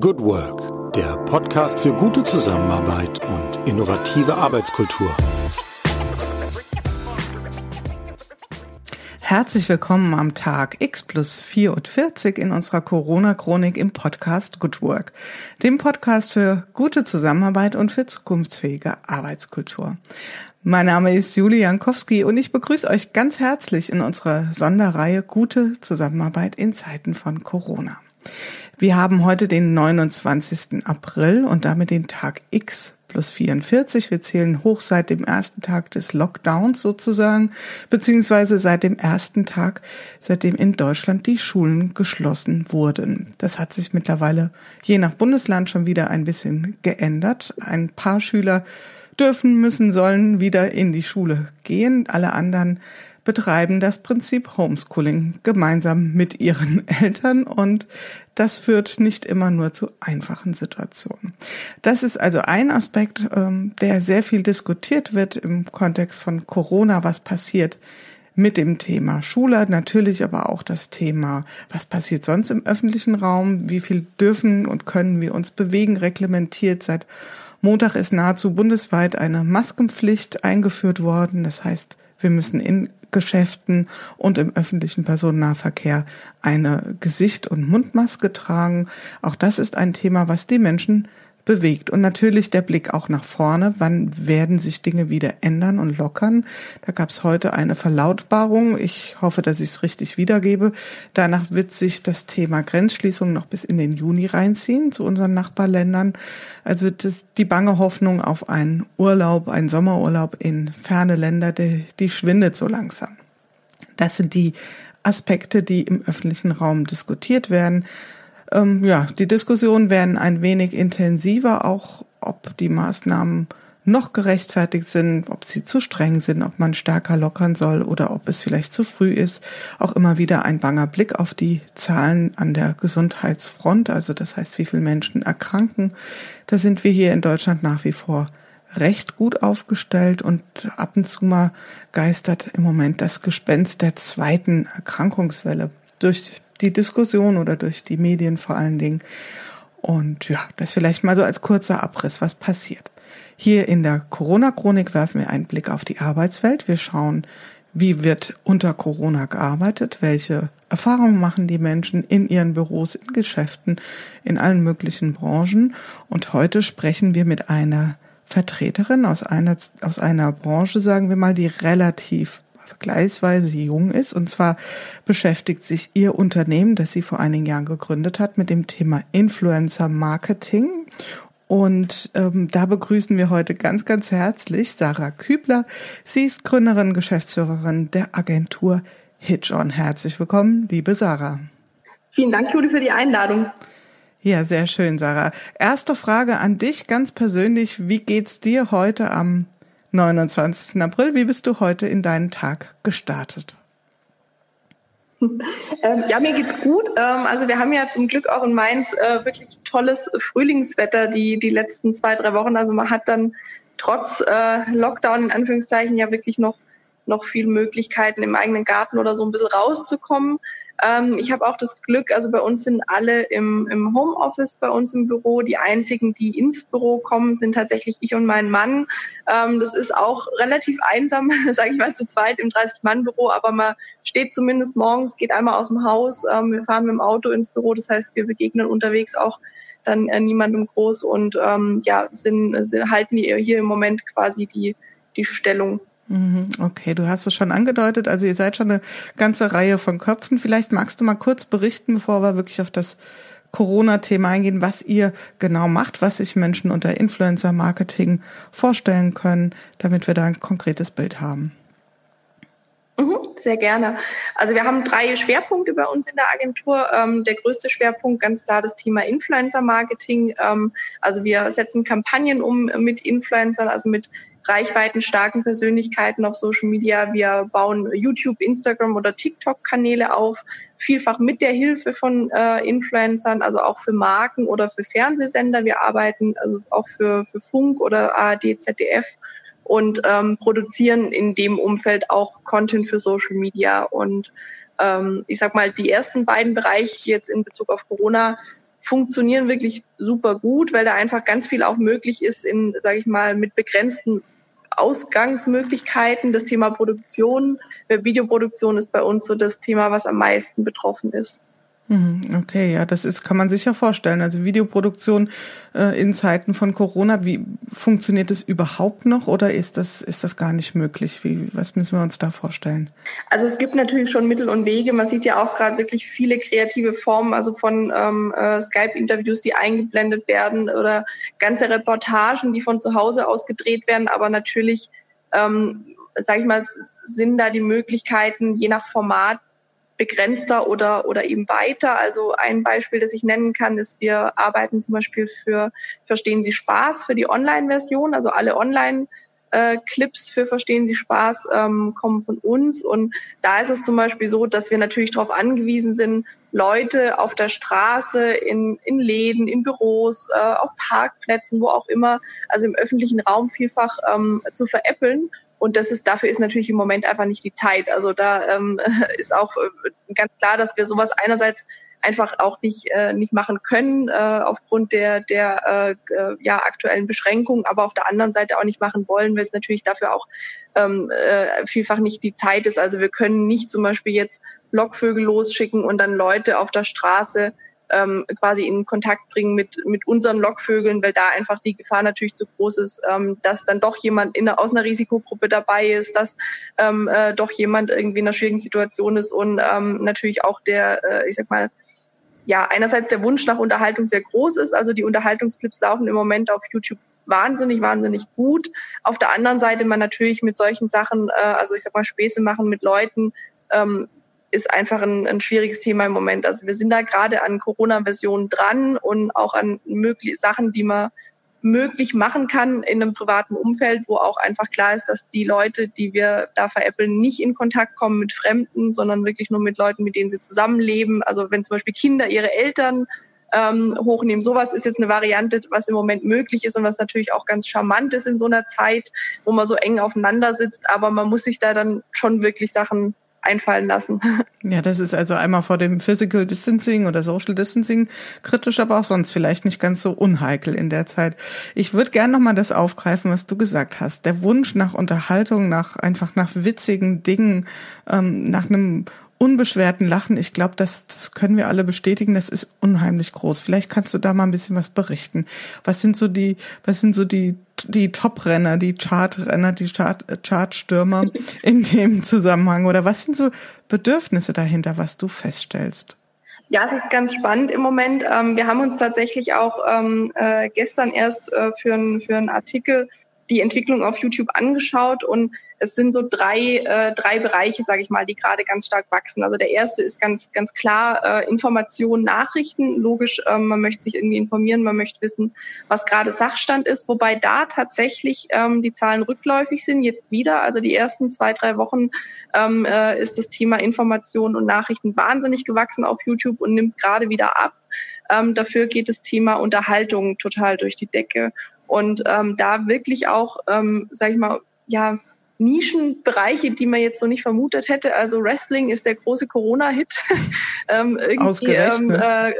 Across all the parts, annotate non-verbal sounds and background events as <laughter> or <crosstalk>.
Good Work, der Podcast für gute Zusammenarbeit und innovative Arbeitskultur. Herzlich willkommen am Tag X plus 44 in unserer Corona-Chronik im Podcast Good Work, dem Podcast für gute Zusammenarbeit und für zukunftsfähige Arbeitskultur. Mein Name ist Julie Jankowski und ich begrüße euch ganz herzlich in unserer Sonderreihe Gute Zusammenarbeit in Zeiten von Corona. Wir haben heute den 29. April und damit den Tag X plus 44. Wir zählen hoch seit dem ersten Tag des Lockdowns sozusagen, beziehungsweise seit dem ersten Tag, seitdem in Deutschland die Schulen geschlossen wurden. Das hat sich mittlerweile je nach Bundesland schon wieder ein bisschen geändert. Ein paar Schüler dürfen, müssen, sollen wieder in die Schule gehen. Alle anderen betreiben das Prinzip Homeschooling gemeinsam mit ihren <laughs> Eltern und das führt nicht immer nur zu einfachen Situationen. Das ist also ein Aspekt, ähm, der sehr viel diskutiert wird im Kontext von Corona, was passiert mit dem Thema Schule, natürlich aber auch das Thema, was passiert sonst im öffentlichen Raum, wie viel dürfen und können wir uns bewegen, reglementiert. Seit Montag ist nahezu bundesweit eine Maskenpflicht eingeführt worden. Das heißt, wir müssen in Geschäften und im öffentlichen Personennahverkehr eine Gesicht- und Mundmaske tragen. Auch das ist ein Thema, was die Menschen bewegt. Und natürlich der Blick auch nach vorne. Wann werden sich Dinge wieder ändern und lockern? Da gab es heute eine Verlautbarung. Ich hoffe, dass ich es richtig wiedergebe. Danach wird sich das Thema Grenzschließung noch bis in den Juni reinziehen zu unseren Nachbarländern. Also das, die bange Hoffnung auf einen Urlaub, einen Sommerurlaub in ferne Länder, die, die schwindet so langsam. Das sind die Aspekte, die im öffentlichen Raum diskutiert werden. Ähm, ja, die Diskussionen werden ein wenig intensiver, auch ob die Maßnahmen noch gerechtfertigt sind, ob sie zu streng sind, ob man stärker lockern soll oder ob es vielleicht zu früh ist. Auch immer wieder ein banger Blick auf die Zahlen an der Gesundheitsfront, also das heißt, wie viele Menschen erkranken. Da sind wir hier in Deutschland nach wie vor recht gut aufgestellt und ab und zu mal geistert im Moment das Gespenst der zweiten Erkrankungswelle durch die Diskussion oder durch die Medien vor allen Dingen. Und ja, das vielleicht mal so als kurzer Abriss, was passiert. Hier in der Corona-Chronik werfen wir einen Blick auf die Arbeitswelt. Wir schauen, wie wird unter Corona gearbeitet, welche Erfahrungen machen die Menschen in ihren Büros, in Geschäften, in allen möglichen Branchen. Und heute sprechen wir mit einer Vertreterin aus einer, aus einer Branche, sagen wir mal, die relativ vergleichsweise jung ist. Und zwar beschäftigt sich ihr Unternehmen, das sie vor einigen Jahren gegründet hat, mit dem Thema Influencer Marketing. Und ähm, da begrüßen wir heute ganz, ganz herzlich Sarah Kübler. Sie ist Gründerin, Geschäftsführerin der Agentur Hitch On. Herzlich willkommen, liebe Sarah. Vielen Dank, Julie, für die Einladung. Ja, sehr schön, Sarah. Erste Frage an dich ganz persönlich. Wie geht's dir heute am 29. April. Wie bist du heute in deinen Tag gestartet? <laughs> Ähm, ja, mir geht's gut. Ähm, also wir haben ja zum Glück auch in Mainz äh, wirklich tolles Frühlingswetter die, die letzten zwei, drei Wochen. Also man hat dann trotz äh, Lockdown in Anführungszeichen ja wirklich noch, noch viele Möglichkeiten im eigenen Garten oder so ein bisschen rauszukommen. Ähm, ich habe auch das Glück, also bei uns sind alle im, im Homeoffice bei uns im Büro. Die einzigen, die ins Büro kommen, sind tatsächlich ich und mein Mann. Ähm, das ist auch relativ einsam, <laughs> sage ich mal, zu zweit im 30-Mann-Büro, aber man steht zumindest morgens, geht einmal aus dem Haus. Ähm, wir fahren mit dem Auto ins Büro, das heißt, wir begegnen unterwegs auch dann äh, niemandem groß und ähm, ja, sind, sind, halten hier im Moment quasi die, die Stellung. Mhm, okay, du hast es schon angedeutet. Also ihr seid schon eine ganze Reihe von Köpfen. Vielleicht magst du mal kurz berichten, bevor wir wirklich auf das Corona-Thema eingehen, was ihr genau macht, was sich Menschen unter Influencer-Marketing vorstellen können, damit wir da ein konkretes Bild haben. Mhm, sehr gerne. Also wir haben drei Schwerpunkte bei uns in der Agentur. Ähm, der größte Schwerpunkt ganz klar das Thema Influencer-Marketing. Ähm, also wir setzen Kampagnen um mit Influencern, also mit reichweitenstarken Persönlichkeiten auf Social Media. Wir bauen YouTube, Instagram oder TikTok-Kanäle auf, vielfach mit der Hilfe von äh, Influencern, also auch für Marken oder für Fernsehsender. Wir arbeiten also auch für, für Funk oder ARD, ZDF und ähm, produzieren in dem Umfeld auch Content für Social Media. Und ähm, ich sag mal, die ersten beiden Bereiche jetzt in Bezug auf Corona funktionieren wirklich super gut, weil da einfach ganz viel auch möglich ist in, sage ich mal, mit begrenzten Ausgangsmöglichkeiten. Das Thema Produktion, Videoproduktion ist bei uns so das Thema, was am meisten betroffen ist. Mhm, okay, ja, das ist, kann man sich ja vorstellen. Also Videoproduktion äh, in Zeiten von Corona, wie funktioniert das überhaupt noch oder ist das, ist das gar nicht möglich? Wie, was müssen wir uns da vorstellen? Also es gibt natürlich schon Mittel und Wege. Man sieht ja auch gerade wirklich viele kreative Formen, also von ähm, äh, Skype-Interviews, die eingeblendet werden oder ganze Reportagen, die von zu Hause aus gedreht werden, aber natürlich, ähm, sage ich mal, sind da die Möglichkeiten, je nach Format begrenzter oder, oder eben weiter. Also ein Beispiel, das ich nennen kann, ist, wir arbeiten zum Beispiel für Verstehen Sie Spaß für die Online-Version, also alle Online- äh, Clips für Verstehen Sie Spaß ähm, kommen von uns. Und da ist es zum Beispiel so, dass wir natürlich darauf angewiesen sind, Leute auf der Straße, in, in Läden, in Büros, äh, auf Parkplätzen, wo auch immer, also im öffentlichen Raum vielfach ähm, zu veräppeln. Und das ist, dafür ist natürlich im Moment einfach nicht die Zeit. Also da ähm, <laughs> ist auch äh, ganz klar, dass wir sowas einerseits einfach auch nicht äh, nicht machen können äh, aufgrund der der äh, äh, ja aktuellen Beschränkungen, aber auf der anderen Seite auch nicht machen wollen, weil es natürlich dafür auch ähm, äh, vielfach nicht die Zeit ist. Also wir können nicht zum Beispiel jetzt Lockvögel losschicken und dann Leute auf der Straße ähm, quasi in Kontakt bringen mit, mit unseren Lockvögeln, weil da einfach die Gefahr natürlich zu groß ist, ähm, dass dann doch jemand in, aus einer Risikogruppe dabei ist, dass ähm, äh, doch jemand irgendwie in einer schwierigen Situation ist und ähm, natürlich auch der, äh, ich sag mal, ja, einerseits der Wunsch nach Unterhaltung sehr groß ist. Also die Unterhaltungsclips laufen im Moment auf YouTube wahnsinnig, wahnsinnig gut. Auf der anderen Seite man natürlich mit solchen Sachen, äh, also ich sag mal Späße machen mit Leuten, ähm, ist einfach ein, ein schwieriges Thema im Moment. Also wir sind da gerade an Corona-Versionen dran und auch an mögliche Sachen, die man möglich machen kann in einem privaten Umfeld, wo auch einfach klar ist, dass die Leute, die wir da veräppeln, nicht in Kontakt kommen mit Fremden, sondern wirklich nur mit Leuten, mit denen sie zusammenleben. Also wenn zum Beispiel Kinder ihre Eltern ähm, hochnehmen. Sowas ist jetzt eine Variante, was im Moment möglich ist und was natürlich auch ganz charmant ist in so einer Zeit, wo man so eng aufeinander sitzt. Aber man muss sich da dann schon wirklich Sachen einfallen lassen. <laughs> Ja, das ist also einmal vor dem Physical Distancing oder Social Distancing kritisch, aber auch sonst vielleicht nicht ganz so unheikel in der Zeit. Ich würde gerne nochmal das aufgreifen, was du gesagt hast. Der Wunsch nach Unterhaltung, nach einfach nach witzigen Dingen, ähm, nach einem unbeschwerten Lachen, ich glaube, das, das können wir alle bestätigen, das ist unheimlich groß. Vielleicht kannst du da mal ein bisschen was berichten. Was sind so die, was sind so die, die Top-Renner, die Chart-Renner, die Chart, Chart-Stürmer <laughs> in dem Zusammenhang? Oder was sind so Bedürfnisse dahinter, was du feststellst? Ja, es ist ganz spannend im Moment. Ähm, wir haben uns tatsächlich auch ähm, äh, gestern erst äh, für, ein, für einen Artikel die Entwicklung auf YouTube angeschaut und es sind so drei, äh, drei Bereiche, sage ich mal, die gerade ganz stark wachsen. Also der erste ist ganz, ganz klar äh, Information, Nachrichten. Logisch, ähm, man möchte sich irgendwie informieren, man möchte wissen, was gerade Sachstand ist, wobei da tatsächlich ähm, die Zahlen rückläufig sind, jetzt wieder. Also die ersten zwei, drei Wochen ähm, äh, ist das Thema Information und Nachrichten wahnsinnig gewachsen auf YouTube und nimmt gerade wieder ab. Ähm, dafür geht das Thema Unterhaltung total durch die Decke. Und ähm, da wirklich auch, ähm, sag ich mal, ja, Nischenbereiche, die man jetzt so nicht vermutet hätte. Also Wrestling ist der große Corona-Hit. <laughs> ähm, irgendwie, ähm, äh,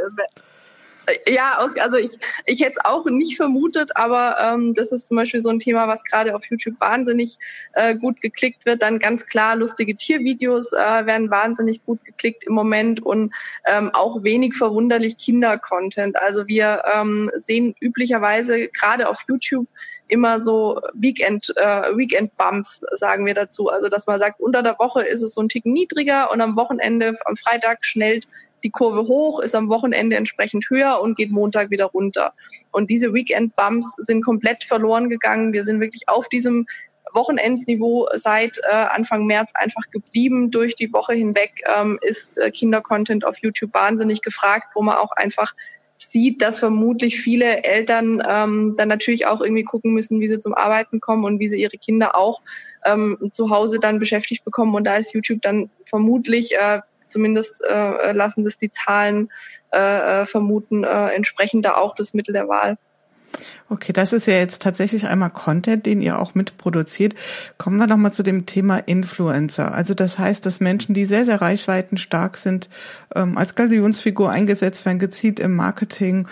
ja, aus, also ich, ich hätte es auch nicht vermutet, aber ähm, das ist zum Beispiel so ein Thema, was gerade auf YouTube wahnsinnig äh, gut geklickt wird. Dann ganz klar, lustige Tiervideos äh, werden wahnsinnig gut geklickt im Moment und ähm, auch wenig verwunderlich Kinder-Content. Also wir ähm, sehen üblicherweise gerade auf YouTube immer so Weekend, äh, Weekend Bumps, sagen wir dazu. Also dass man sagt, unter der Woche ist es so ein Tick niedriger und am Wochenende, am Freitag schnellt die Kurve hoch, ist am Wochenende entsprechend höher und geht Montag wieder runter. Und diese Weekend-Bumps sind komplett verloren gegangen. Wir sind wirklich auf diesem Wochenendsniveau seit äh, Anfang März einfach geblieben. Durch die Woche hinweg ähm, ist äh, Kindercontent auf YouTube wahnsinnig gefragt, wo man auch einfach sieht, dass vermutlich viele Eltern ähm, dann natürlich auch irgendwie gucken müssen, wie sie zum Arbeiten kommen und wie sie ihre Kinder auch ähm, zu Hause dann beschäftigt bekommen. Und da ist YouTube dann vermutlich äh, zumindest äh, lassen das die Zahlen äh, äh, vermuten, äh, entsprechend da auch das Mittel der Wahl. Okay, das ist ja jetzt tatsächlich einmal Content, den ihr auch mitproduziert. Kommen wir nochmal zu dem Thema Influencer. Also das heißt, dass Menschen, die sehr, sehr reichweitenstark sind, ähm, als Galionsfigur eingesetzt werden, gezielt im Marketing.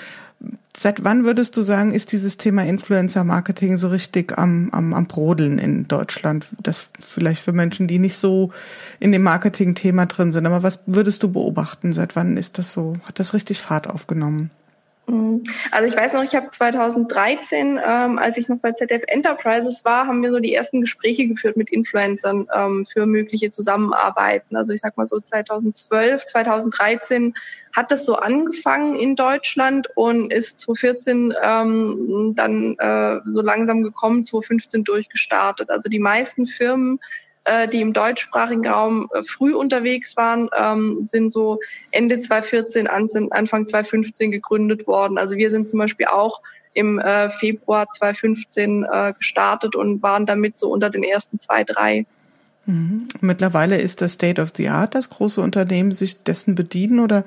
Seit wann würdest du sagen, ist dieses Thema Influencer-Marketing so richtig am, am, am Brodeln in Deutschland? Das vielleicht für Menschen, die nicht so in dem Marketing-Thema drin sind. Aber was würdest du beobachten? Seit wann ist das so? Hat das richtig Fahrt aufgenommen? Mhm. Also ich weiß noch, ich habe 2013, ähm, als ich noch bei ZDF Enterprises war, haben wir so die ersten Gespräche geführt mit Influencern ähm, für mögliche Zusammenarbeiten. Also ich sag mal so 2012, 2013 hat das so angefangen in Deutschland und ist 2014 ähm, dann äh, so langsam gekommen, 2015 durchgestartet. Also die meisten Firmen äh, die im deutschsprachigen Raum äh, früh unterwegs waren, ähm, sind so Ende 2014, Anfang 2015 gegründet worden. Also wir sind zum Beispiel auch im äh, Februar 2015 äh, gestartet und waren damit so unter den ersten zwei, drei. Mhm. Mittlerweile ist das State of the Art, dass große Unternehmen sich dessen bedienen oder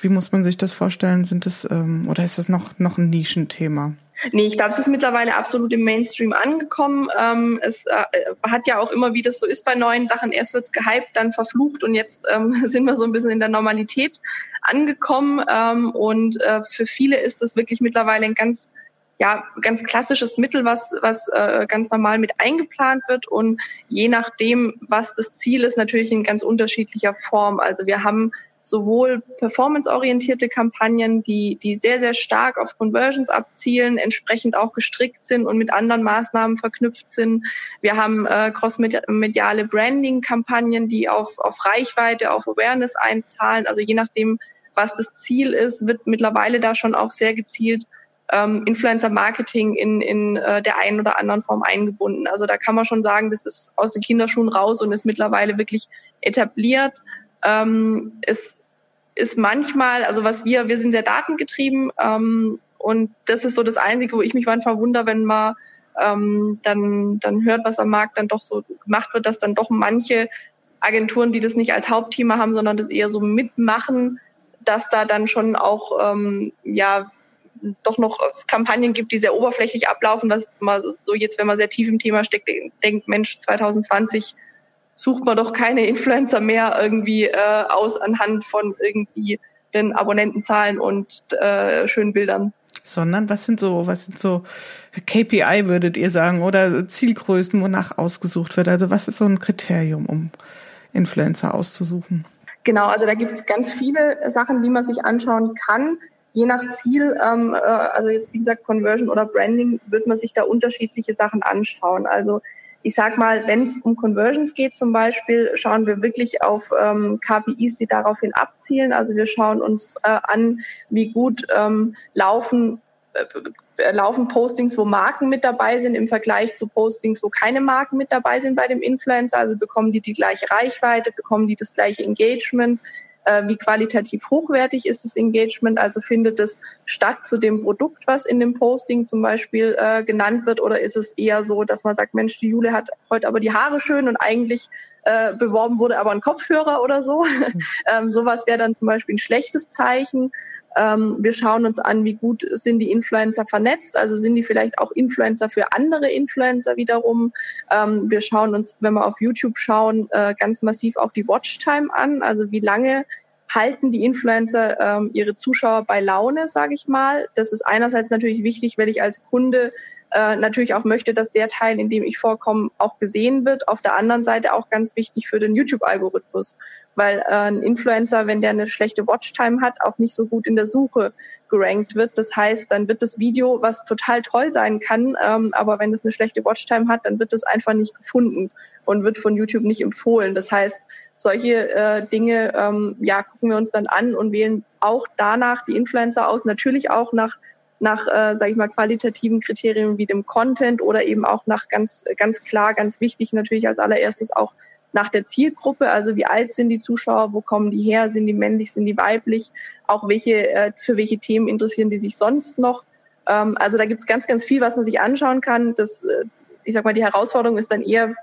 wie muss man sich das vorstellen? Sind das ähm, oder ist das noch noch ein Nischenthema? Nee, ich glaube, es ist mittlerweile absolut im Mainstream angekommen. Ähm, es äh, hat ja auch immer, wie das so ist bei neuen Sachen, erst wird's gehypt, dann verflucht und jetzt ähm, <laughs> sind wir so ein bisschen in der Normalität angekommen. Ähm, und äh, für viele ist das wirklich mittlerweile ein ganz ja, ganz klassisches Mittel, was, was äh, ganz normal mit eingeplant wird und je nachdem, was das Ziel ist, natürlich in ganz unterschiedlicher Form. Also wir haben sowohl performanceorientierte Kampagnen, die, die sehr, sehr stark auf Conversions abzielen, entsprechend auch gestrickt sind und mit anderen Maßnahmen verknüpft sind. Wir haben äh, crossmediale Branding-Kampagnen, die auf, auf Reichweite, auf Awareness einzahlen. Also je nachdem, was das Ziel ist, wird mittlerweile da schon auch sehr gezielt ähm, Influencer-Marketing in, in äh, der einen oder anderen Form eingebunden. Also da kann man schon sagen, das ist aus den Kinderschuhen raus und ist mittlerweile wirklich etabliert. Ähm, es ist manchmal, also was wir, wir sind sehr datengetrieben ähm, und das ist so das Einzige, wo ich mich manchmal wundere, wenn man ähm, dann, dann hört, was am Markt dann doch so gemacht wird, dass dann doch manche Agenturen, die das nicht als Hauptthema haben, sondern das eher so mitmachen, dass da dann schon auch ähm, ja doch noch Kampagnen gibt, die sehr oberflächlich ablaufen, was man so jetzt, wenn man sehr tief im Thema steckt, denkt, Mensch, 2020 sucht man doch keine Influencer mehr irgendwie äh, aus anhand von irgendwie den Abonnentenzahlen und äh, schönen Bildern. Sondern was sind so, was sind so KPI würdet ihr sagen oder Zielgrößen, wonach ausgesucht wird? Also was ist so ein Kriterium, um Influencer auszusuchen? Genau, also da gibt es ganz viele Sachen, die man sich anschauen kann. Je nach Ziel, ähm, äh, also jetzt wie gesagt Conversion oder Branding, wird man sich da unterschiedliche Sachen anschauen. Also ich sag mal, wenn es um Conversions geht zum Beispiel, schauen wir wirklich auf ähm, KPIs, die daraufhin abzielen. Also wir schauen uns äh, an, wie gut ähm, laufen äh, äh, laufen Postings, wo Marken mit dabei sind im Vergleich zu Postings, wo keine Marken mit dabei sind bei dem Influencer. Also bekommen die die gleiche Reichweite, bekommen die das gleiche Engagement, äh, wie qualitativ hochwertig ist das Engagement, also findet es statt zu dem Produkt, was in dem Posting zum Beispiel äh, genannt wird, oder ist es eher so, dass man sagt, Mensch, die Jule hat heute aber die Haare schön und eigentlich äh, beworben wurde aber ein Kopfhörer oder so. <laughs> Mhm. ähm, sowas wäre dann zum Beispiel ein schlechtes Zeichen. Ähm, wir schauen uns an, wie gut sind die Influencer vernetzt, also sind die vielleicht auch Influencer für andere Influencer wiederum. Ähm, wir schauen uns, wenn wir auf YouTube schauen, äh, ganz massiv auch die Watchtime an, also wie lange halten die Influencer ähm, ihre Zuschauer bei Laune, sage ich mal. Das ist einerseits natürlich wichtig, weil ich als Kunde äh, natürlich auch möchte, dass der Teil, in dem ich vorkomme, auch gesehen wird. Auf der anderen Seite auch ganz wichtig für den YouTube-Algorithmus weil äh, ein Influencer, wenn der eine schlechte Watchtime hat, auch nicht so gut in der Suche gerankt wird. Das heißt, dann wird das Video, was total toll sein kann, ähm, aber wenn es eine schlechte Watchtime hat, dann wird es einfach nicht gefunden und wird von YouTube nicht empfohlen. Das heißt, solche äh, Dinge ähm, ja, gucken wir uns dann an und wählen auch danach die Influencer aus, natürlich auch nach nach, äh, sage ich mal, qualitativen Kriterien wie dem Content oder eben auch nach ganz, ganz klar, ganz wichtig natürlich als allererstes auch nach der Zielgruppe, also wie alt sind die Zuschauer, wo kommen die her, sind die männlich, sind die weiblich, auch welche, äh, für welche Themen interessieren die sich sonst noch. Ähm, also da gibt es ganz, ganz viel, was man sich anschauen kann. Das, äh, ich sag mal, die Herausforderung ist dann eher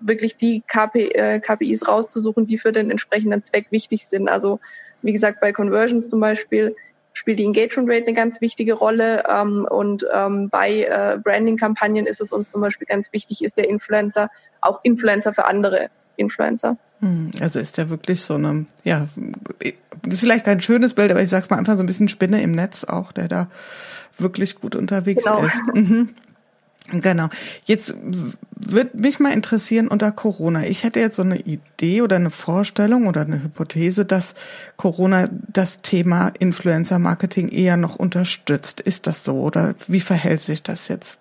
wirklich die KP, äh, KPIs rauszusuchen, die für den entsprechenden Zweck wichtig sind. Also wie gesagt, bei Conversions zum Beispiel spielt die Engagement Rate eine ganz wichtige Rolle. Ähm, und ähm, bei äh, Branding-Kampagnen ist es uns zum Beispiel ganz wichtig, ist der Influencer auch Influencer für andere Influencer. Hm, also ist der wirklich so eine, ja, ist vielleicht kein schönes Bild, aber ich sag's mal einfach so ein bisschen Spinne im Netz auch, der da wirklich gut unterwegs genau. ist. Mhm. Genau. Jetzt würde mich mal interessieren unter Corona. Ich hätte jetzt so eine Idee oder eine Vorstellung oder eine Hypothese, dass Corona das Thema Influencer Marketing eher noch unterstützt. Ist das so oder wie verhält sich das jetzt?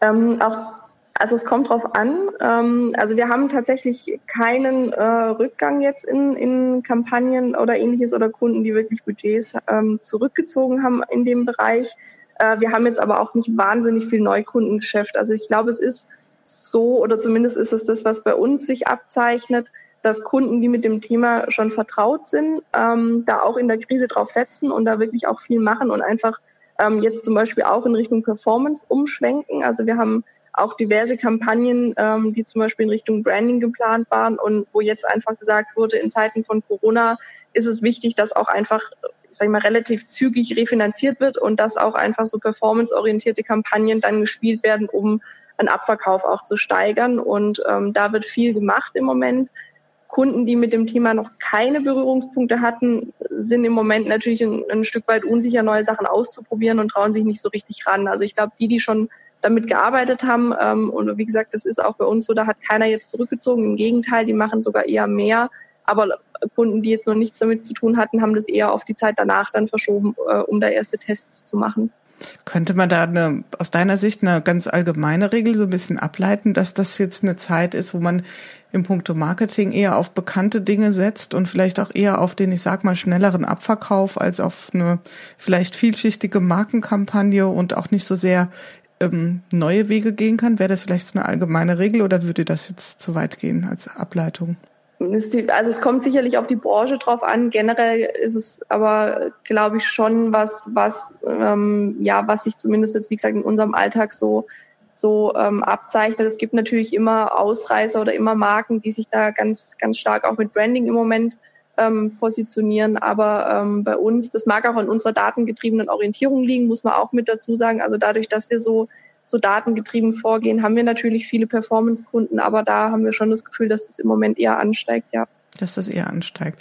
Ähm, auch, also es kommt drauf an. Ähm, also wir haben tatsächlich keinen äh, Rückgang jetzt in, in Kampagnen oder ähnliches oder Kunden, die wirklich Budgets ähm, zurückgezogen haben in dem Bereich. Äh, wir haben jetzt aber auch nicht wahnsinnig viel Neukundengeschäft. Also ich glaube, es ist so, oder zumindest ist es das, was bei uns sich abzeichnet, dass Kunden, die mit dem Thema schon vertraut sind, ähm, da auch in der Krise drauf setzen und da wirklich auch viel machen und einfach ähm, jetzt zum Beispiel auch in Richtung Performance umschwenken. Also wir haben auch diverse Kampagnen, ähm, die zum Beispiel in Richtung Branding geplant waren und wo jetzt einfach gesagt wurde, in Zeiten von Corona ist es wichtig, dass auch einfach sag ich mal, relativ zügig refinanziert wird und dass auch einfach so performanceorientierte Kampagnen dann gespielt werden, um einen Abverkauf auch zu steigern. Und ähm, da wird viel gemacht im Moment. Kunden, die mit dem Thema noch keine Berührungspunkte hatten, sind im Moment natürlich ein, ein Stück weit unsicher, neue Sachen auszuprobieren und trauen sich nicht so richtig ran. Also ich glaube, die, die schon damit gearbeitet haben, ähm, und wie gesagt, das ist auch bei uns so, da hat keiner jetzt zurückgezogen. Im Gegenteil, die machen sogar eher mehr. Aber Kunden, die jetzt noch nichts damit zu tun hatten, haben das eher auf die Zeit danach dann verschoben, äh, um da erste Tests zu machen. Könnte man da eine, aus deiner Sicht eine ganz allgemeine Regel so ein bisschen ableiten, dass das jetzt eine Zeit ist, wo man im Punkto Marketing eher auf bekannte Dinge setzt und vielleicht auch eher auf den, ich sag mal, schnelleren Abverkauf als auf eine vielleicht vielschichtige Markenkampagne und auch nicht so sehr ähm, neue Wege gehen kann? Wäre das vielleicht so eine allgemeine Regel oder würde das jetzt zu weit gehen als Ableitung? Also es kommt sicherlich auf die Branche drauf an. Generell ist es aber, glaube ich, schon was, was ähm, ja, was sich zumindest jetzt, wie gesagt, in unserem Alltag so so ähm, abzeichnet. Es gibt natürlich immer Ausreißer oder immer Marken, die sich da ganz ganz stark auch mit Branding im Moment ähm, positionieren. Aber ähm, bei uns, das mag auch an unserer datengetriebenen Orientierung liegen, muss man auch mit dazu sagen. Also dadurch, dass wir so so datengetrieben vorgehen, haben wir natürlich viele Performance-Kunden, aber da haben wir schon das Gefühl, dass es im Moment eher ansteigt, ja. Dass das eher ansteigt.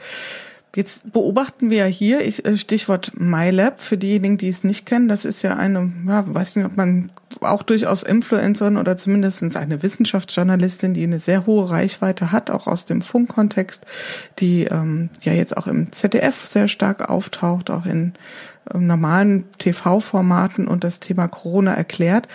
Jetzt beobachten wir ja hier, ich, äh, Stichwort MyLab, für diejenigen, die es nicht kennen, das ist ja eine, ja, weiß nicht, ob man auch durchaus Influencerin oder zumindest eine Wissenschaftsjournalistin, die eine sehr hohe Reichweite hat, auch aus dem Funkkontext, die ähm, ja jetzt auch im ZDF sehr stark auftaucht, auch in normalen TV-Formaten und das Thema Corona erklärt.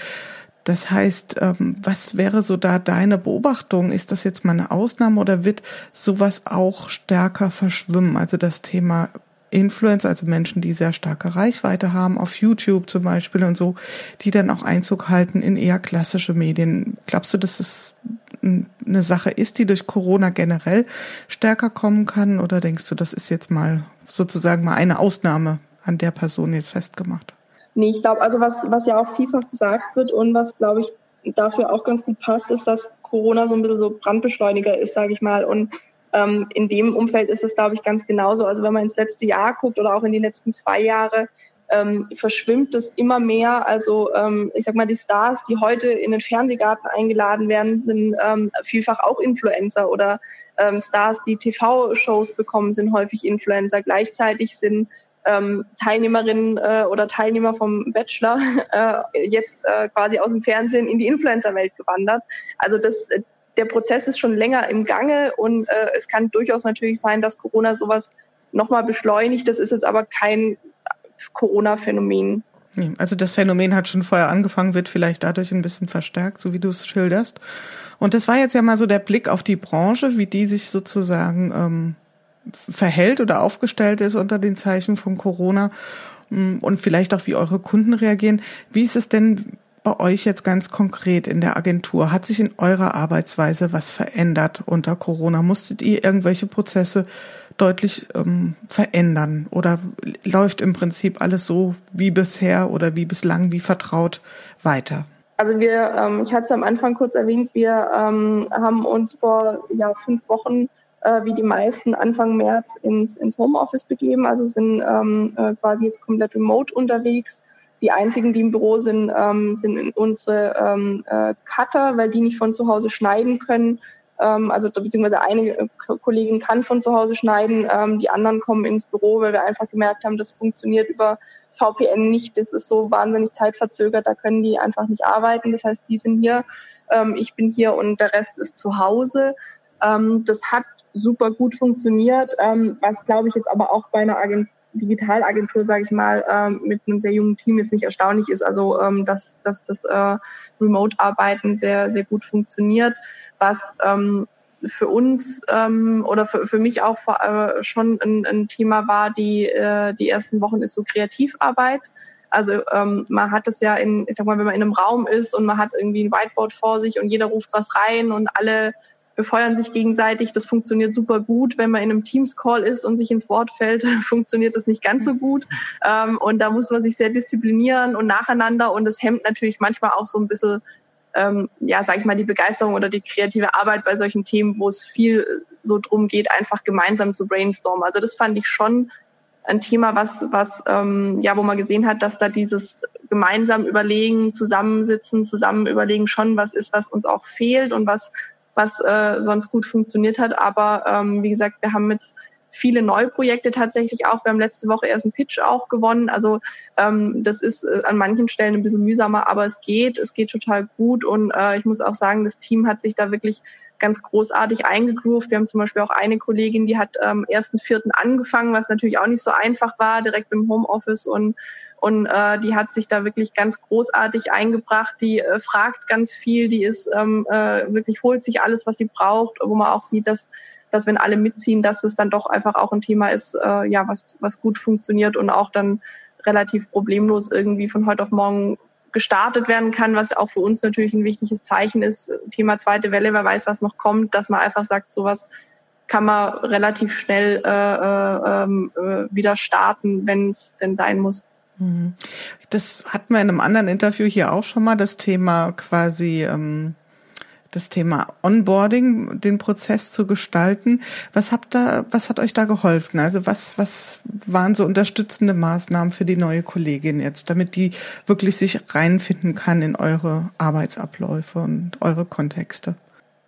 Das heißt, ähm, was wäre so da deine Beobachtung? Ist das jetzt mal eine Ausnahme oder wird sowas auch stärker verschwimmen? Also das Thema Influencer, also Menschen, die sehr starke Reichweite haben, auf YouTube zum Beispiel und so, die dann auch Einzug halten in eher klassische Medien. Glaubst du, dass es eine Sache ist, die durch Corona generell stärker kommen kann? Oder denkst du, das ist jetzt mal sozusagen mal eine Ausnahme an der Person jetzt festgemacht? Nee, ich glaube, also was, was ja auch vielfach gesagt wird und was, glaube ich, dafür auch ganz gut passt, ist, dass Corona so ein bisschen so Brandbeschleuniger ist, sage ich mal. Und ähm, in dem Umfeld ist es, glaube ich, ganz genauso. Also wenn man ins letzte Jahr guckt oder auch in die letzten zwei Jahre, ähm, verschwimmt es immer mehr. Also ähm, ich sag mal, die Stars, die heute in den Fernsehgarten eingeladen werden, sind ähm, vielfach auch Influencer oder ähm, Stars, die TV-Shows bekommen, sind häufig Influencer. Gleichzeitig sind ähm, Teilnehmerinnen äh, oder Teilnehmer vom Bachelor <laughs> äh, jetzt äh, quasi aus dem Fernsehen in die Influencer-Welt gewandert. Also das, äh, der Prozess ist schon länger im Gange und äh, es kann durchaus natürlich sein, dass Corona sowas nochmal beschleunigt. Das ist jetzt aber kein Corona-Phänomen. Also das Phänomen hat schon vorher angefangen, wird vielleicht dadurch ein bisschen verstärkt, so wie du es schilderst. Und das war jetzt ja mal so der Blick auf die Branche, wie die sich sozusagen ähm, verhält oder aufgestellt ist unter den Zeichen von Corona mm, und vielleicht auch wie eure Kunden reagieren. Wie ist es denn bei euch jetzt ganz konkret in der Agentur? Hat sich in eurer Arbeitsweise was verändert unter Corona? Musstet ihr irgendwelche Prozesse deutlich ähm, verändern oder läuft im Prinzip alles so wie bisher oder wie bislang, wie vertraut weiter? Also wir, ähm, ich hatte es am Anfang kurz erwähnt, wir ähm, haben uns vor ja, fünf Wochen äh, wie die meisten Anfang März ins, ins Homeoffice begeben, also sind ähm, äh, quasi jetzt komplett remote unterwegs. Die einzigen, die im Büro sind, ähm, sind unsere ähm, äh, Cutter, weil die nicht von zu Hause schneiden können. Ähm, also beziehungsweise eine äh, Kollegin kann von zu Hause schneiden, ähm, die anderen kommen ins Büro, weil wir einfach gemerkt haben, das funktioniert über VPN nicht. Das ist so wahnsinnig zeitverzögert, da können die einfach nicht arbeiten. Das heißt, die sind hier, ähm, ich bin hier und der Rest ist zu Hause. Ähm, das hat super gut funktioniert, ähm, was glaube ich jetzt aber auch bei einer Agentur Digitalagentur, sage ich mal, ähm, mit einem sehr jungen Team jetzt nicht erstaunlich ist. Also ähm, dass, dass das äh, Remote-Arbeiten sehr, sehr gut funktioniert, was ähm, für uns ähm, oder für, für mich auch äh, schon ein, ein Thema war, die, äh, die ersten Wochen ist so Kreativarbeit. Also ähm, man hat es ja in, ich sag mal, wenn man in einem Raum ist und man hat irgendwie ein Whiteboard vor sich und jeder ruft was rein und alle befeuern sich gegenseitig. Das funktioniert super gut. Wenn man in einem Teams-Call ist und sich ins Wort fällt, <laughs> funktioniert das nicht ganz so gut. Ähm, und da muss man sich sehr disziplinieren und nacheinander. Und das hemmt natürlich manchmal auch so ein bisschen, ähm, ja, sag ich mal, die Begeisterung oder die kreative Arbeit bei solchen Themen, wo es viel so drum geht, einfach gemeinsam zu brainstormen. Also das fand ich schon ein Thema, was, was ähm, ja, wo man gesehen hat, dass da dieses gemeinsam überlegen, zusammensitzen, zusammen überlegen schon was ist, was uns auch fehlt und was was äh, sonst gut funktioniert hat. Aber ähm, wie gesagt, wir haben jetzt viele neue Projekte tatsächlich auch. Wir haben letzte Woche erst einen Pitch auch gewonnen. Also ähm, das ist äh, an manchen Stellen ein bisschen mühsamer, aber es geht, es geht total gut. Und äh, ich muss auch sagen, das Team hat sich da wirklich ganz großartig eingegroovt. Wir haben zum Beispiel auch eine Kollegin, die hat am ähm, ersten Vierten angefangen, was natürlich auch nicht so einfach war, direkt im Homeoffice und und äh, die hat sich da wirklich ganz großartig eingebracht. Die äh, fragt ganz viel, die ist ähm, äh, wirklich holt sich alles, was sie braucht, wo man auch sieht, dass dass wenn alle mitziehen, dass das dann doch einfach auch ein Thema ist, äh, ja, was was gut funktioniert und auch dann relativ problemlos irgendwie von heute auf morgen gestartet werden kann, was auch für uns natürlich ein wichtiges Zeichen ist. Thema zweite Welle, wer weiß, was noch kommt, dass man einfach sagt, sowas kann man relativ schnell äh, äh, ähm, äh, wieder starten, wenn es denn sein muss. Das hatten wir in einem anderen Interview hier auch schon mal, das Thema quasi, ähm, das Thema Onboarding, den Prozess zu gestalten. Was habt da, was hat euch da geholfen? Also was, was waren so unterstützende Maßnahmen für die neue Kollegin jetzt, damit die wirklich sich reinfinden kann in eure Arbeitsabläufe und eure Kontexte?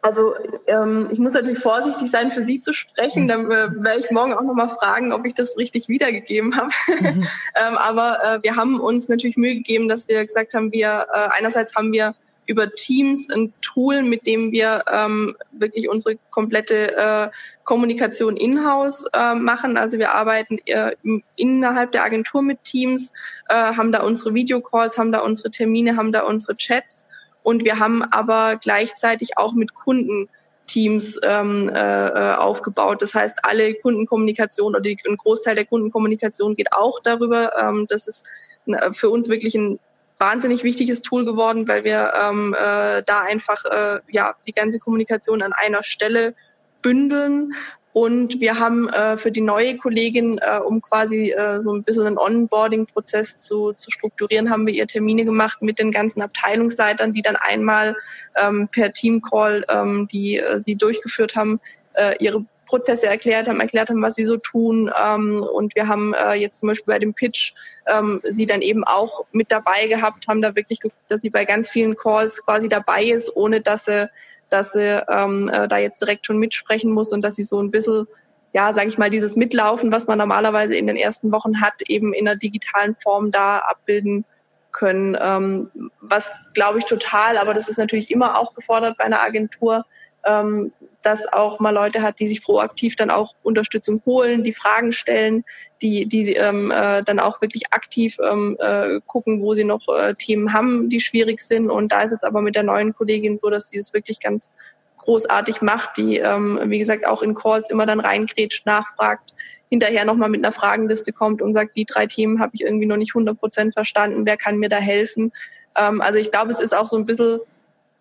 Also ähm, ich muss natürlich vorsichtig sein, für Sie zu sprechen. Mhm. Dann äh, werde ich morgen auch nochmal fragen, ob ich das richtig wiedergegeben habe. Mhm. <laughs> ähm, aber äh, wir haben uns natürlich Mühe gegeben, dass wir gesagt haben, wir äh, einerseits haben wir über Teams ein Tool, mit dem wir ähm, wirklich unsere komplette äh, Kommunikation in-house äh, machen. Also wir arbeiten äh, innerhalb der Agentur mit Teams, äh, haben da unsere Videocalls, haben da unsere Termine, haben da unsere Chats und wir haben aber gleichzeitig auch mit Kunden Teams ähm, äh, aufgebaut. Das heißt, alle Kundenkommunikation oder die, ein Großteil der Kundenkommunikation geht auch darüber. Ähm, das ist äh, für uns wirklich ein wahnsinnig wichtiges Tool geworden, weil wir ähm, äh, da einfach äh, ja die ganze Kommunikation an einer Stelle bündeln und wir haben äh, für die neue Kollegin, äh, um quasi äh, so ein bisschen einen Onboarding-Prozess zu, zu strukturieren, haben wir ihr Termine gemacht mit den ganzen Abteilungsleitern, die dann einmal ähm, per Team-Call, ähm, die äh, sie durchgeführt haben, äh, ihre Prozesse erklärt haben, erklärt haben, was sie so tun. Ähm, und wir haben äh, jetzt zum Beispiel bei dem Pitch ähm, sie dann eben auch mit dabei gehabt, haben da wirklich geguckt, dass sie bei ganz vielen Calls quasi dabei ist, ohne dass sie dass sie ähm, äh, da jetzt direkt schon mitsprechen muss und dass sie so ein bisschen, ja, sage ich mal, dieses Mitlaufen, was man normalerweise in den ersten Wochen hat, eben in einer digitalen Form da abbilden können. Ähm, was glaube ich total, aber das ist natürlich immer auch gefordert bei einer Agentur, ähm, dass auch mal Leute hat, die sich proaktiv dann auch Unterstützung holen, die Fragen stellen, die, die ähm, äh, dann auch wirklich aktiv ähm, äh, gucken, wo sie noch äh, Themen haben, die schwierig sind. Und da ist jetzt aber mit der neuen Kollegin so, dass sie es wirklich ganz großartig macht, die, ähm, wie gesagt, auch in Calls immer dann reingrätscht, nachfragt, hinterher nochmal mit einer Fragenliste kommt und sagt, die drei Themen habe ich irgendwie noch nicht 100 Prozent verstanden, wer kann mir da helfen? Ähm, also ich glaube, es ist auch so ein bisschen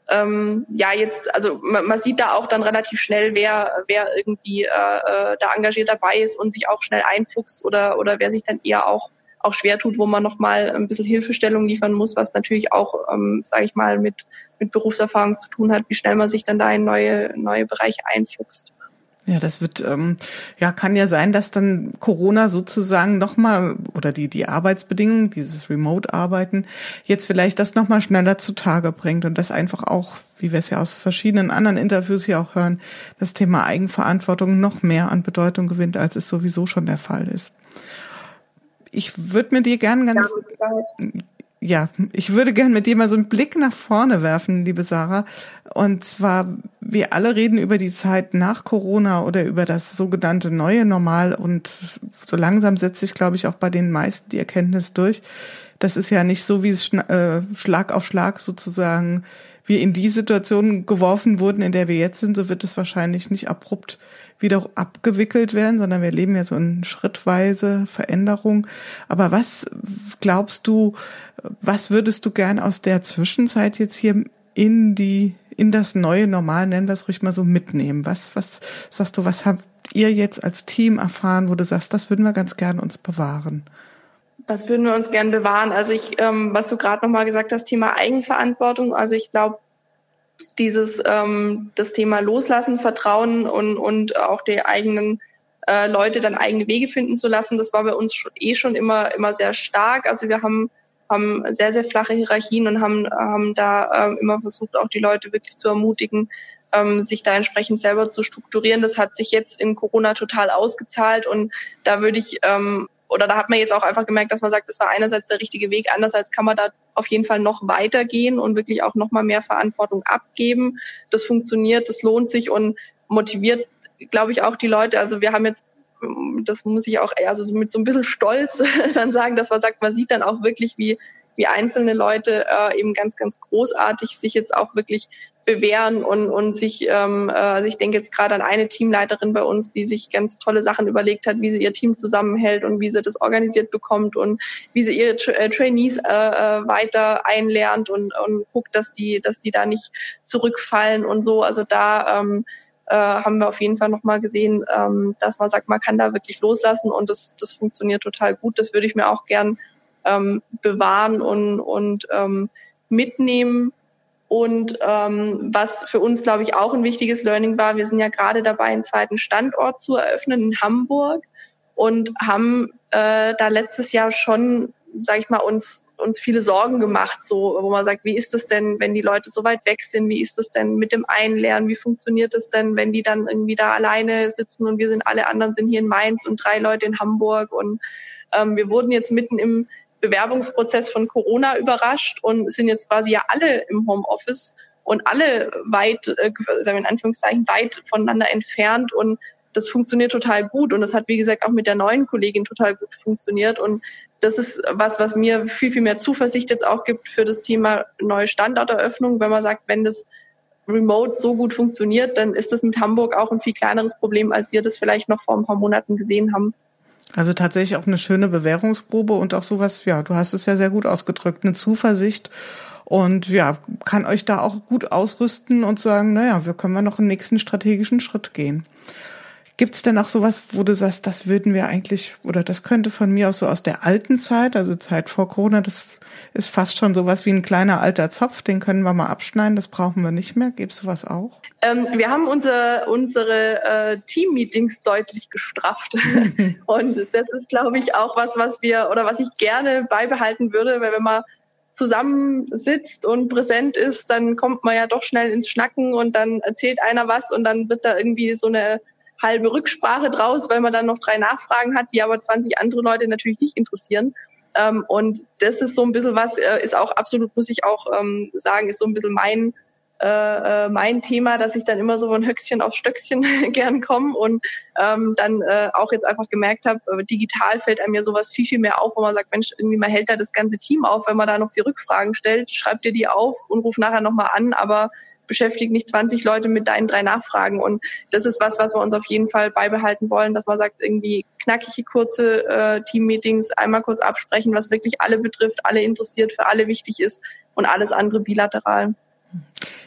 ähm, ja jetzt, also man, man, sieht da auch dann relativ schnell, wer, wer irgendwie äh, äh, da engagiert dabei ist und sich auch schnell einfuchst oder, oder wer sich dann eher auch, auch schwer tut, wo man nochmal ein bisschen Hilfestellung liefern muss, was natürlich auch, ähm, sage ich mal, mit, mit Berufserfahrung zu tun hat, wie schnell man sich dann da in neue, neue Bereiche einfuchst. Ja, das wird ähm, ja kann ja sein, dass dann Corona sozusagen nochmal oder die die Arbeitsbedingungen, dieses Remote-Arbeiten jetzt vielleicht das nochmal schneller zutage bringt und das einfach auch, wie wir es ja aus verschiedenen anderen Interviews hier auch hören, das Thema Eigenverantwortung noch mehr an Bedeutung gewinnt, als es sowieso schon der Fall ist. Ich würde mit dir gerne ganz ja, ich würde gern mit dir mal so einen Blick nach vorne werfen, liebe Sarah. Und zwar, wir alle reden über die Zeit nach Corona oder über das sogenannte neue Normal. Und so langsam setzt sich, glaube ich, auch bei den meisten die Erkenntnis durch. Das ist ja nicht so, wie es äh, Schlag auf Schlag sozusagen wir in die Situation geworfen wurden, in der wir jetzt sind, so wird es wahrscheinlich nicht abrupt wieder abgewickelt werden, sondern wir leben ja so in schrittweise Veränderung. Aber was glaubst du, was würdest du gern aus der Zwischenzeit jetzt hier in die, in das neue Normal, nennen wir es ruhig mal so, mitnehmen? Was, was sagst du, was habt ihr jetzt als Team erfahren, wo du sagst, das würden wir ganz gern uns bewahren? Das würden wir uns gern bewahren. Also ich, ähm, was du gerade nochmal gesagt hast, Thema Eigenverantwortung. Also ich glaube, dieses ähm, das Thema Loslassen, Vertrauen und, und auch die eigenen äh, Leute dann eigene Wege finden zu lassen, das war bei uns eh schon immer immer sehr stark. Also wir haben haben sehr sehr flache Hierarchien und haben haben da äh, immer versucht auch die Leute wirklich zu ermutigen, ähm, sich da entsprechend selber zu strukturieren. Das hat sich jetzt in Corona total ausgezahlt und da würde ich ähm, oder da hat man jetzt auch einfach gemerkt, dass man sagt, das war einerseits der richtige Weg, andererseits kann man da auf jeden Fall noch weitergehen und wirklich auch noch mal mehr Verantwortung abgeben. Das funktioniert, das lohnt sich und motiviert, glaube ich, auch die Leute. Also wir haben jetzt das muss ich auch also mit so ein bisschen Stolz <laughs> dann sagen, dass man sagt, man sieht dann auch wirklich, wie wie einzelne Leute äh, eben ganz, ganz großartig sich jetzt auch wirklich bewähren und, und sich, ähm, äh, also ich denke jetzt gerade an eine Teamleiterin bei uns, die sich ganz tolle Sachen überlegt hat, wie sie ihr Team zusammenhält und wie sie das organisiert bekommt und wie sie ihre Tra äh, Trainees äh, äh, weiter einlernt und, und guckt, dass die, dass die da nicht zurückfallen und so. Also da ähm, äh, haben wir auf jeden Fall nochmal gesehen, ähm, dass man sagt, man kann da wirklich loslassen und das, das funktioniert total gut. Das würde ich mir auch gern ähm, bewahren und, und ähm, mitnehmen. Und ähm, was für uns, glaube ich, auch ein wichtiges Learning war, wir sind ja gerade dabei, einen zweiten Standort zu eröffnen in Hamburg und haben äh, da letztes Jahr schon, sage ich mal, uns uns viele Sorgen gemacht, so wo man sagt, wie ist es denn, wenn die Leute so weit weg sind? Wie ist es denn mit dem Einlernen? Wie funktioniert es denn, wenn die dann irgendwie da alleine sitzen und wir sind alle anderen sind hier in Mainz und drei Leute in Hamburg und ähm, wir wurden jetzt mitten im Bewerbungsprozess von Corona überrascht und sind jetzt quasi ja alle im Homeoffice und alle weit, äh, sagen wir in Anführungszeichen, weit voneinander entfernt und das funktioniert total gut und das hat, wie gesagt, auch mit der neuen Kollegin total gut funktioniert und das ist was, was mir viel, viel mehr Zuversicht jetzt auch gibt für das Thema neue Standorteröffnung, wenn man sagt, wenn das remote so gut funktioniert, dann ist das mit Hamburg auch ein viel kleineres Problem, als wir das vielleicht noch vor ein paar Monaten gesehen haben. Also tatsächlich auch eine schöne Bewährungsprobe und auch sowas, ja, du hast es ja sehr gut ausgedrückt, eine Zuversicht und ja, kann euch da auch gut ausrüsten und sagen, naja, wir können wir noch einen nächsten strategischen Schritt gehen. Gibt's denn auch sowas, wo du sagst, das würden wir eigentlich, oder das könnte von mir aus so aus der alten Zeit, also Zeit vor Corona, das ist fast schon sowas wie ein kleiner alter Zopf, den können wir mal abschneiden, das brauchen wir nicht mehr. Gibt's sowas auch? Ähm, wir haben unser, unsere äh, Team-Meetings deutlich gestrafft. <laughs> Und das ist, glaube ich, auch was, was wir oder was ich gerne beibehalten würde, weil wenn man zusammensitzt und präsent ist, dann kommt man ja doch schnell ins Schnacken und dann erzählt einer was und dann wird da irgendwie so eine halbe Rücksprache draus, weil man dann noch drei Nachfragen hat, die aber 20 andere Leute natürlich nicht interessieren. Ähm, und das ist so ein bisschen was, äh, ist auch absolut, muss ich auch ähm, sagen, ist so ein bisschen mein äh, äh mein Thema, dass ich dann immer so von Höchstchen auf Stöckchen <laughs> gern komme und ähm, dann äh, auch jetzt einfach gemerkt habe, äh, digital fällt einem ja sowas viel, viel mehr auf, wo man sagt, Mensch, irgendwie man hält da das ganze Team auf, wenn man da noch vier Rückfragen stellt, schreibt dir die auf und ruf nachher nochmal an, aber beschäftigt nicht 20 Leute mit deinen drei Nachfragen. Und das ist was, was wir uns auf jeden Fall beibehalten wollen, dass man sagt, irgendwie knackige, kurze äh, Team-Meetings, einmal kurz absprechen, was wirklich alle betrifft, alle interessiert, für alle wichtig ist und alles andere bilateral.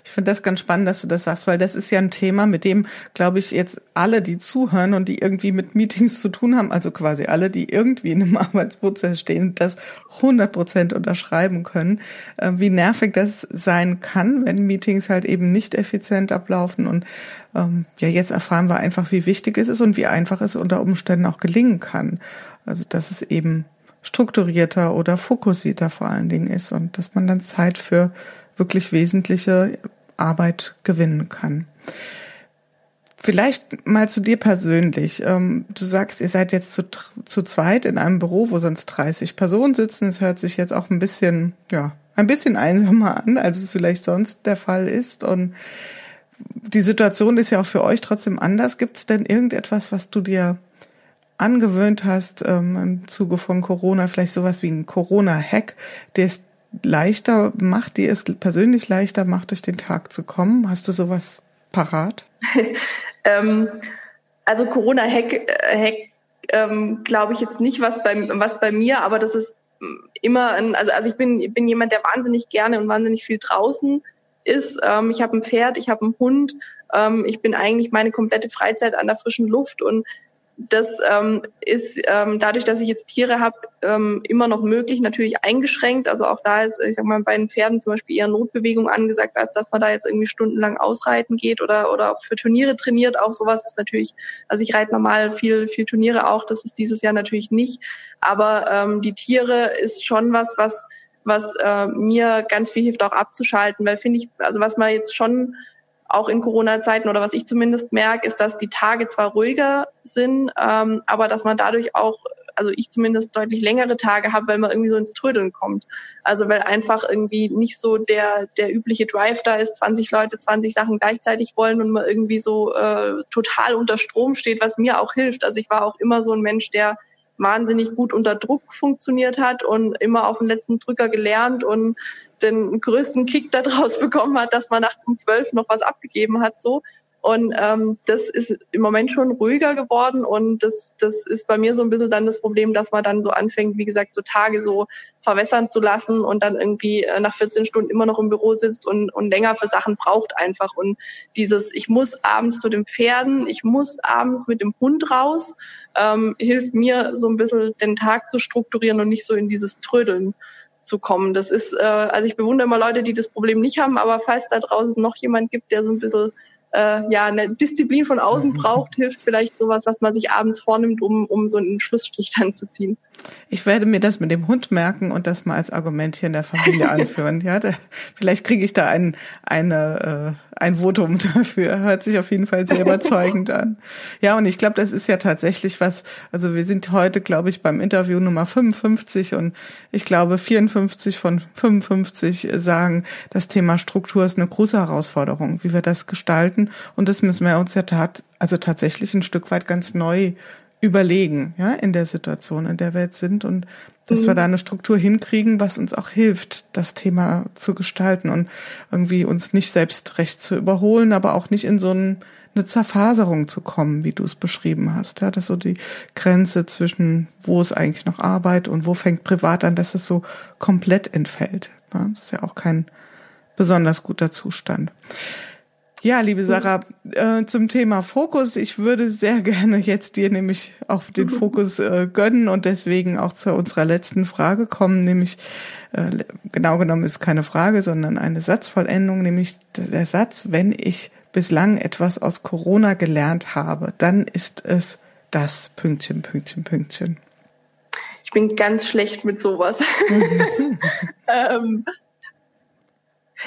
Ich finde das ganz spannend, dass du das sagst, weil das ist ja ein Thema, mit dem, glaube ich, jetzt alle, die zuhören und die irgendwie mit Meetings zu tun haben, also quasi alle, die irgendwie in einem <laughs> Arbeitsprozess stehen, das 100 Prozent unterschreiben können, äh, wie nervig das sein kann, wenn Meetings halt eben nicht effizient ablaufen. Und ähm, ja, jetzt erfahren wir einfach, wie wichtig es ist und wie einfach es unter Umständen auch gelingen kann. Also, dass es eben strukturierter oder fokussierter vor allen Dingen ist und dass man dann Zeit für wirklich wesentliche Arbeit gewinnen kann. Vielleicht mal zu dir persönlich. Ähm, du sagst, ihr seid jetzt zu, zu zweit in einem Büro, wo sonst 30 Personen sitzen. Es hört sich jetzt auch ein bisschen, ja, ein bisschen einsamer an, als es vielleicht sonst der Fall ist. Und die Situation ist ja auch für euch trotzdem anders. Gibt es denn irgendetwas, was du dir angewöhnt hast ähm, im Zuge von Corona, vielleicht sowas wie ein Corona-Hack, der es leichter macht, die es persönlich leichter macht, durch den Tag zu kommen? Hast du sowas parat? <laughs> ähm, also Corona-Hack, äh, Hack, ähm, glaube ich jetzt nicht, was bei, was bei mir, aber das ist immer ein, also, also ich bin, bin jemand, der wahnsinnig gerne und wahnsinnig viel draußen ist. Ähm, ich habe ein Pferd, ich habe einen Hund. Ähm, ich bin eigentlich meine komplette Freizeit an der frischen Luft und das ähm, ist ähm, dadurch, dass ich jetzt Tiere habe, ähm, immer noch möglich, natürlich eingeschränkt. Also auch da ist, ich sag mal, bei den Pferden zum Beispiel eher Notbewegung angesagt, als dass man da jetzt irgendwie stundenlang ausreiten geht oder oder für Turniere trainiert. Auch sowas ist natürlich, also ich reite normal viel viel Turniere auch. Das ist dieses Jahr natürlich nicht. Aber ähm, die Tiere ist schon was, was was äh, mir ganz viel hilft, auch abzuschalten, weil finde ich, also was man jetzt schon auch in Corona-Zeiten oder was ich zumindest merke, ist, dass die Tage zwar ruhiger sind, ähm, aber dass man dadurch auch, also ich zumindest deutlich längere Tage habe, weil man irgendwie so ins Trödeln kommt. Also weil einfach irgendwie nicht so der, der übliche Drive da ist, 20 Leute 20 Sachen gleichzeitig wollen und man irgendwie so äh, total unter Strom steht, was mir auch hilft. Also ich war auch immer so ein Mensch, der wahnsinnig gut unter Druck funktioniert hat und immer auf den letzten Drücker gelernt und den größten Kick daraus <laughs> bekommen hat, dass man nachts um zwölf noch was abgegeben hat, so. Und ähm, das ist im Moment schon ruhiger geworden und das, das ist bei mir so ein bisschen dann das Problem, dass man dann so anfängt, wie gesagt, so Tage so verwässern zu lassen und dann irgendwie äh, nach 14 Stunden immer noch im Büro sitzt und, und länger für Sachen braucht einfach. Und dieses, ich muss abends zu den Pferden, ich muss abends mit dem Hund raus, ähm, hilft mir so ein bisschen den Tag zu strukturieren und nicht so in dieses Trödeln zu kommen. Das ist, äh, also ich bewundere immer Leute, die das Problem nicht haben, aber falls da draußen noch jemand gibt, der so ein bisschen äh, ja eine Disziplin von außen braucht, hilft vielleicht sowas, was man sich abends vornimmt, um, um so einen Schlussstrich dann zu ziehen. Ich werde mir das mit dem Hund merken und das mal als Argument hier in der Familie <laughs> anführen. ja, da, vielleicht kriege ich da ein, eine, äh, ein Votum dafür. Hört sich auf jeden Fall sehr überzeugend an. <laughs> Ja, und ich glaube, das ist ja tatsächlich was, also wir sind heute, glaube ich, beim Interview Nummer 55 und ich glaube 54 von 55 sagen, das Thema Struktur ist eine große Herausforderung, wie wir das gestalten. Und das müssen wir uns ja tat, also tatsächlich ein Stück weit ganz neu überlegen, ja, in der Situation, in der wir jetzt sind und dass mhm. wir da eine Struktur hinkriegen, was uns auch hilft, das Thema zu gestalten und irgendwie uns nicht selbst recht zu überholen, aber auch nicht in so ein, eine Zerfaserung zu kommen, wie du es beschrieben hast, ja, dass so die Grenze zwischen wo ist eigentlich noch Arbeit und wo fängt privat an, dass es so komplett entfällt. Ja, das ist ja auch kein besonders guter Zustand. Ja, liebe Sarah, äh, zum Thema Fokus. Ich würde sehr gerne jetzt dir nämlich auch den Fokus äh, gönnen und deswegen auch zu unserer letzten Frage kommen, nämlich äh, genau genommen ist keine Frage, sondern eine Satzvollendung, nämlich der Satz, wenn ich bislang etwas aus Corona gelernt habe, dann ist es das Pünktchen, Pünktchen, Pünktchen. Ich bin ganz schlecht mit sowas. <laughs> ähm,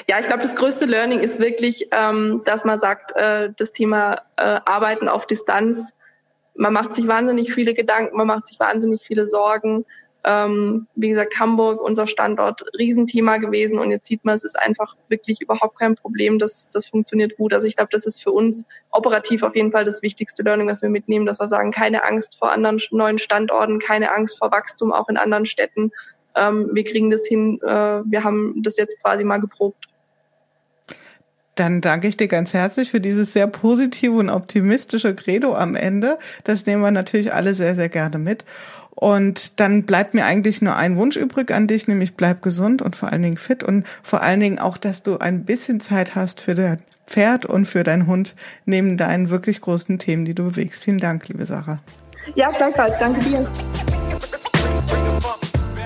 ja, ich glaube, das größte Learning ist wirklich, ähm, dass man sagt, äh, das Thema äh, Arbeiten auf Distanz, man macht sich wahnsinnig viele Gedanken, man macht sich wahnsinnig viele Sorgen. Ähm, wie gesagt, Hamburg, unser Standort, Riesenthema gewesen und jetzt sieht man, es ist einfach wirklich überhaupt kein Problem, das, das funktioniert gut. Also ich glaube, das ist für uns operativ auf jeden Fall das wichtigste Learning, was wir mitnehmen, dass wir sagen, keine Angst vor anderen neuen Standorten, keine Angst vor Wachstum auch in anderen Städten ähm, wir kriegen das hin, äh, wir haben das jetzt quasi mal geprobt. Dann danke ich dir ganz herzlich für dieses sehr positive und optimistische Credo am Ende. Das nehmen wir natürlich alle sehr, sehr gerne mit. Und dann bleibt mir eigentlich nur ein Wunsch übrig an dich, nämlich bleib gesund und vor allen Dingen fit und vor allen Dingen auch, dass du ein bisschen Zeit hast für dein Pferd und für deinen Hund neben deinen wirklich großen Themen, die du bewegst. Vielen Dank, liebe Sarah. Ja, gleichfalls. Danke dir.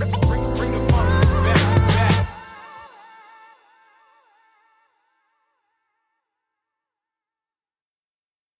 Bye.